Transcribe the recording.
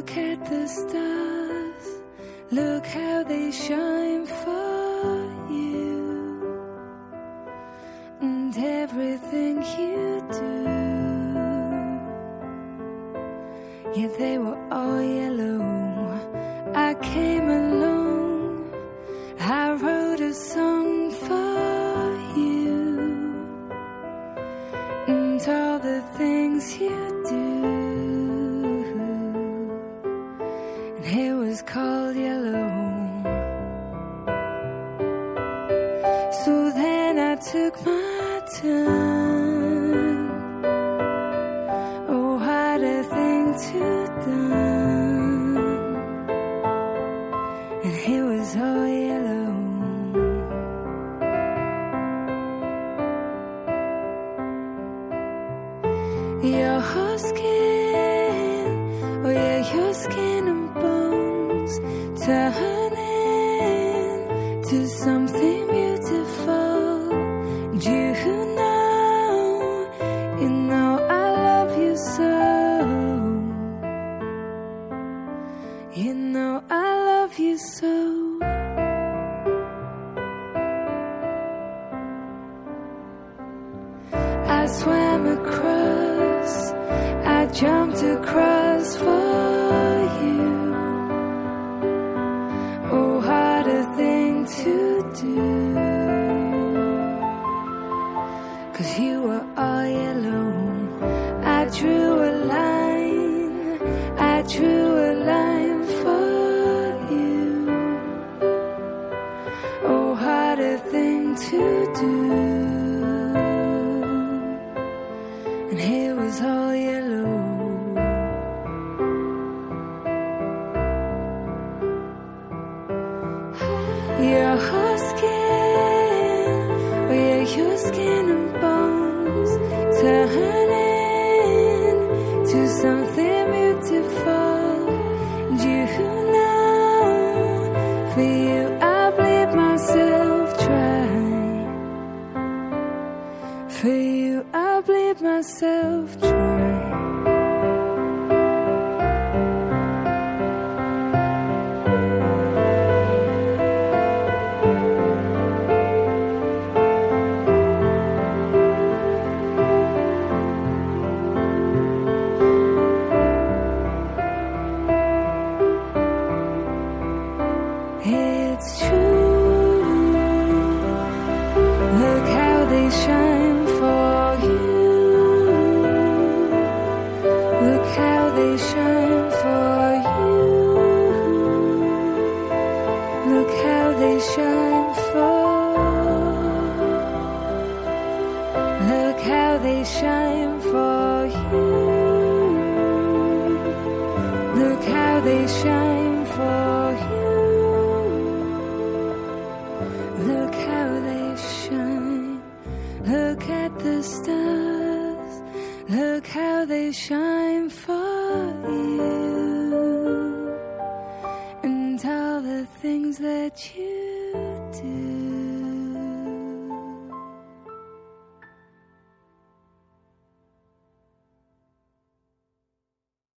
Look at the stars, look how they shine for you, and everything you do. Yeah, they were all yellow. I came along, I wrote a song So then I took my turn. Oh, what a thing to done. Something beautiful. You know, you know I love you so. You know I love you so. I swam across, I jumped across for to do. And it was all yellow. Your whole skin, yeah, your skin and bones turning to something beautiful. Myself dry. It's true. Look how they shine Look how they shine for. Look how they shine for you. Look how they shine for you. Look how they shine. Look at the stars. Look how they shine for you. And all the things that you do.